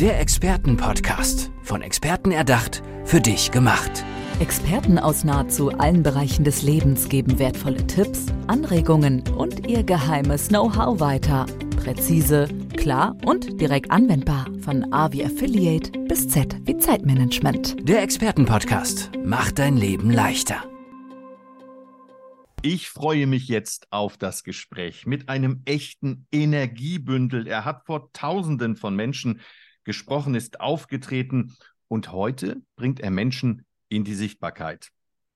Der Expertenpodcast. Von Experten erdacht, für dich gemacht. Experten aus nahezu allen Bereichen des Lebens geben wertvolle Tipps, Anregungen und ihr geheimes Know-how weiter. Präzise, klar und direkt anwendbar. Von A wie Affiliate bis Z wie Zeitmanagement. Der Expertenpodcast macht dein Leben leichter. Ich freue mich jetzt auf das Gespräch mit einem echten Energiebündel. Er hat vor Tausenden von Menschen gesprochen, ist aufgetreten und heute bringt er Menschen in die Sichtbarkeit.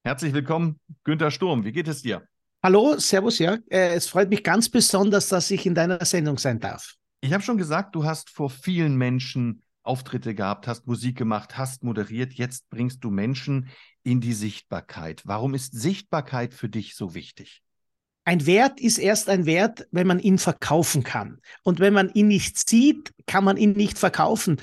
Herzlich willkommen, Günter Sturm. Wie geht es dir? Hallo, Servus, ja. Äh, es freut mich ganz besonders, dass ich in deiner Sendung sein darf. Ich habe schon gesagt, du hast vor vielen Menschen Auftritte gehabt, hast Musik gemacht, hast moderiert. Jetzt bringst du Menschen in die Sichtbarkeit. Warum ist Sichtbarkeit für dich so wichtig? Ein Wert ist erst ein Wert, wenn man ihn verkaufen kann. Und wenn man ihn nicht sieht, kann man ihn nicht verkaufen.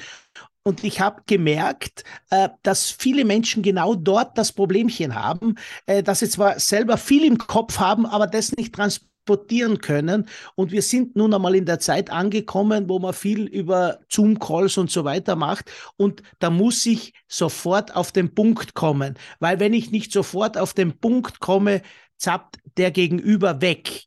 Und ich habe gemerkt, äh, dass viele Menschen genau dort das Problemchen haben, äh, dass sie zwar selber viel im Kopf haben, aber das nicht transportieren können. Und wir sind nun einmal in der Zeit angekommen, wo man viel über Zoom-Calls und so weiter macht. Und da muss ich sofort auf den Punkt kommen. Weil wenn ich nicht sofort auf den Punkt komme, zappt der Gegenüber weg.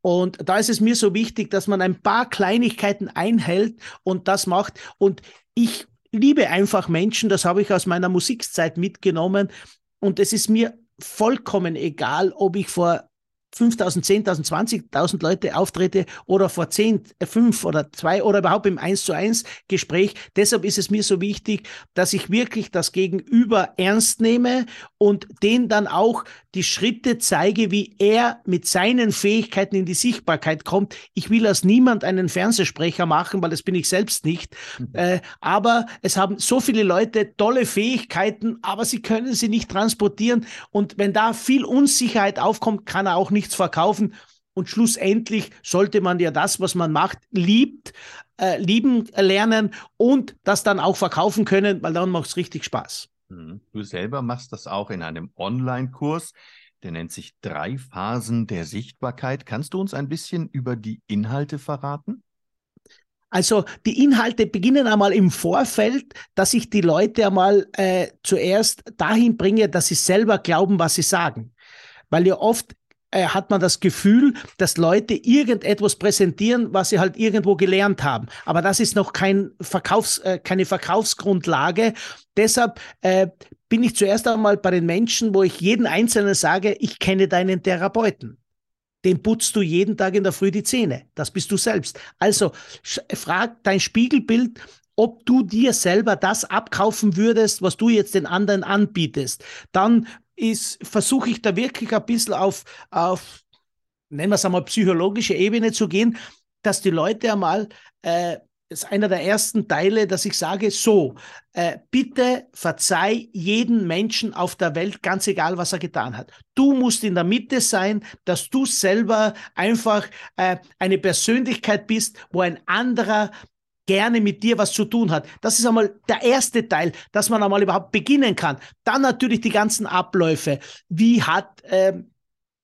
Und da ist es mir so wichtig, dass man ein paar Kleinigkeiten einhält und das macht. Und ich liebe einfach Menschen, das habe ich aus meiner Musikzeit mitgenommen. Und es ist mir vollkommen egal, ob ich vor 5000, 10.000, 20.000 Leute auftrete oder vor 10, 5 äh, oder 2 oder überhaupt im 1 zu 1 Gespräch. Deshalb ist es mir so wichtig, dass ich wirklich das Gegenüber ernst nehme und den dann auch die Schritte zeige, wie er mit seinen Fähigkeiten in die Sichtbarkeit kommt. Ich will aus niemand einen Fernsehsprecher machen, weil das bin ich selbst nicht. Mhm. Äh, aber es haben so viele Leute tolle Fähigkeiten, aber sie können sie nicht transportieren. Und wenn da viel Unsicherheit aufkommt, kann er auch nichts verkaufen. Und schlussendlich sollte man ja das, was man macht, liebt, äh, lieben lernen und das dann auch verkaufen können, weil dann macht es richtig Spaß. Mhm. Du selber machst das auch in einem Online-Kurs, der nennt sich Drei Phasen der Sichtbarkeit. Kannst du uns ein bisschen über die Inhalte verraten? Also die Inhalte beginnen einmal im Vorfeld, dass ich die Leute einmal äh, zuerst dahin bringe, dass sie selber glauben, was sie sagen. Weil ja oft äh, hat man das Gefühl, dass Leute irgendetwas präsentieren, was sie halt irgendwo gelernt haben. Aber das ist noch kein Verkaufs-, äh, keine Verkaufsgrundlage. Deshalb äh, bin ich zuerst einmal bei den Menschen, wo ich jeden Einzelnen sage, ich kenne deinen Therapeuten. Den putzt du jeden Tag in der Früh die Zähne. Das bist du selbst. Also frag dein Spiegelbild, ob du dir selber das abkaufen würdest, was du jetzt den anderen anbietest. Dann ist, versuche ich da wirklich ein bisschen auf, auf, nennen wir es einmal, psychologische Ebene zu gehen, dass die Leute einmal, äh, ist einer der ersten Teile, dass ich sage, so, äh, bitte verzeih jeden Menschen auf der Welt, ganz egal, was er getan hat. Du musst in der Mitte sein, dass du selber einfach äh, eine Persönlichkeit bist, wo ein anderer gerne mit dir was zu tun hat. Das ist einmal der erste Teil, dass man einmal überhaupt beginnen kann. Dann natürlich die ganzen Abläufe. Wie hat, ähm,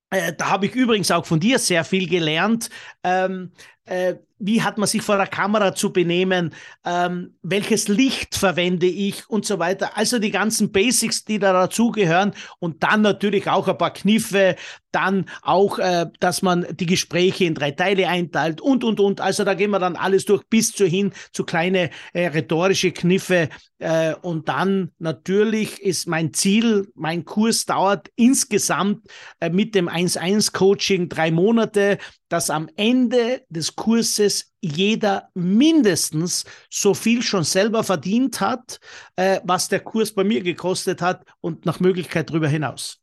äh, da habe ich übrigens auch von dir sehr viel gelernt. Ähm, äh, wie hat man sich vor der Kamera zu benehmen, ähm, welches Licht verwende ich und so weiter. Also die ganzen Basics, die da dazugehören und dann natürlich auch ein paar Kniffe, dann auch, äh, dass man die Gespräche in drei Teile einteilt und, und, und. Also da gehen wir dann alles durch bis zu hin zu kleine äh, rhetorische Kniffe. Äh, und dann natürlich ist mein Ziel, mein Kurs dauert insgesamt äh, mit dem 1-1-Coaching drei Monate, dass am Ende des Kurses jeder mindestens so viel schon selber verdient hat, äh, was der Kurs bei mir gekostet hat und nach Möglichkeit darüber hinaus.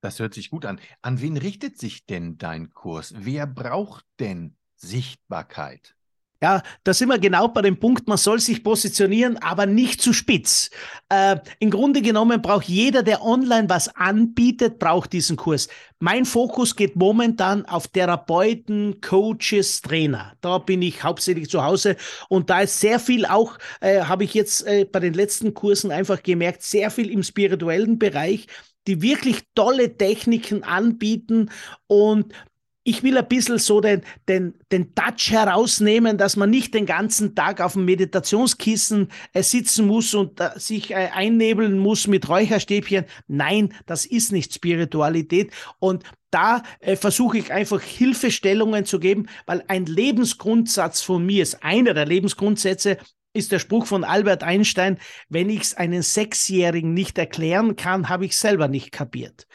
Das hört sich gut an. An wen richtet sich denn dein Kurs? Wer braucht denn Sichtbarkeit? Ja, da sind wir genau bei dem Punkt, man soll sich positionieren, aber nicht zu spitz. Äh, Im Grunde genommen braucht jeder, der online was anbietet, braucht diesen Kurs. Mein Fokus geht momentan auf Therapeuten, Coaches, Trainer. Da bin ich hauptsächlich zu Hause und da ist sehr viel auch, äh, habe ich jetzt äh, bei den letzten Kursen einfach gemerkt, sehr viel im spirituellen Bereich, die wirklich tolle Techniken anbieten und ich will ein bisschen so den, den, den Touch herausnehmen, dass man nicht den ganzen Tag auf dem Meditationskissen äh, sitzen muss und äh, sich äh, einnebeln muss mit Räucherstäbchen. Nein, das ist nicht Spiritualität. Und da äh, versuche ich einfach Hilfestellungen zu geben, weil ein Lebensgrundsatz von mir ist, einer der Lebensgrundsätze, ist der Spruch von Albert Einstein, wenn ich es einen Sechsjährigen nicht erklären kann, habe ich selber nicht kapiert.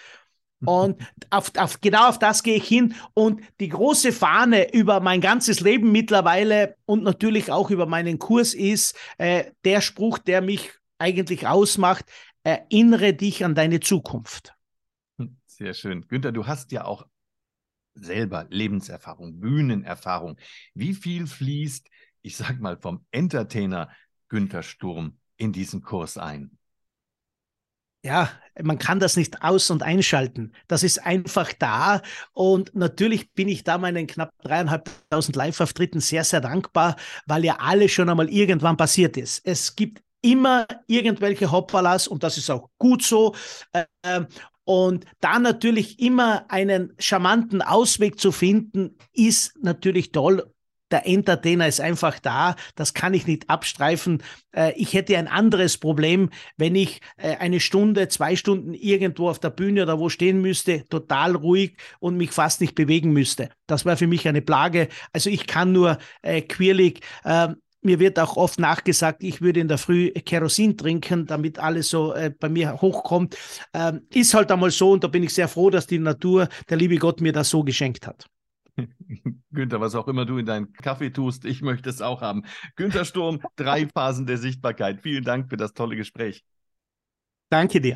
Und auf, auf, genau auf das gehe ich hin. Und die große Fahne über mein ganzes Leben mittlerweile und natürlich auch über meinen Kurs ist äh, der Spruch, der mich eigentlich ausmacht, erinnere dich an deine Zukunft. Sehr schön. Günther, du hast ja auch selber Lebenserfahrung, Bühnenerfahrung. Wie viel fließt, ich sag mal, vom Entertainer Günther Sturm in diesen Kurs ein? Ja, man kann das nicht aus- und einschalten. Das ist einfach da. Und natürlich bin ich da meinen knapp dreieinhalbtausend Live-Auftritten sehr, sehr dankbar, weil ja alles schon einmal irgendwann passiert ist. Es gibt immer irgendwelche Hoppalas und das ist auch gut so. Ähm, und da natürlich immer einen charmanten Ausweg zu finden, ist natürlich toll der Entertainer ist einfach da, das kann ich nicht abstreifen. Äh, ich hätte ein anderes Problem, wenn ich äh, eine Stunde, zwei Stunden irgendwo auf der Bühne oder wo stehen müsste, total ruhig und mich fast nicht bewegen müsste. Das war für mich eine Plage. Also ich kann nur äh, quirlig. Äh, mir wird auch oft nachgesagt, ich würde in der Früh Kerosin trinken, damit alles so äh, bei mir hochkommt. Ähm, ist halt einmal so und da bin ich sehr froh, dass die Natur, der liebe Gott mir das so geschenkt hat. Günther, was auch immer du in deinen Kaffee tust, ich möchte es auch haben. Günther Sturm, drei Phasen der Sichtbarkeit. Vielen Dank für das tolle Gespräch. Danke dir.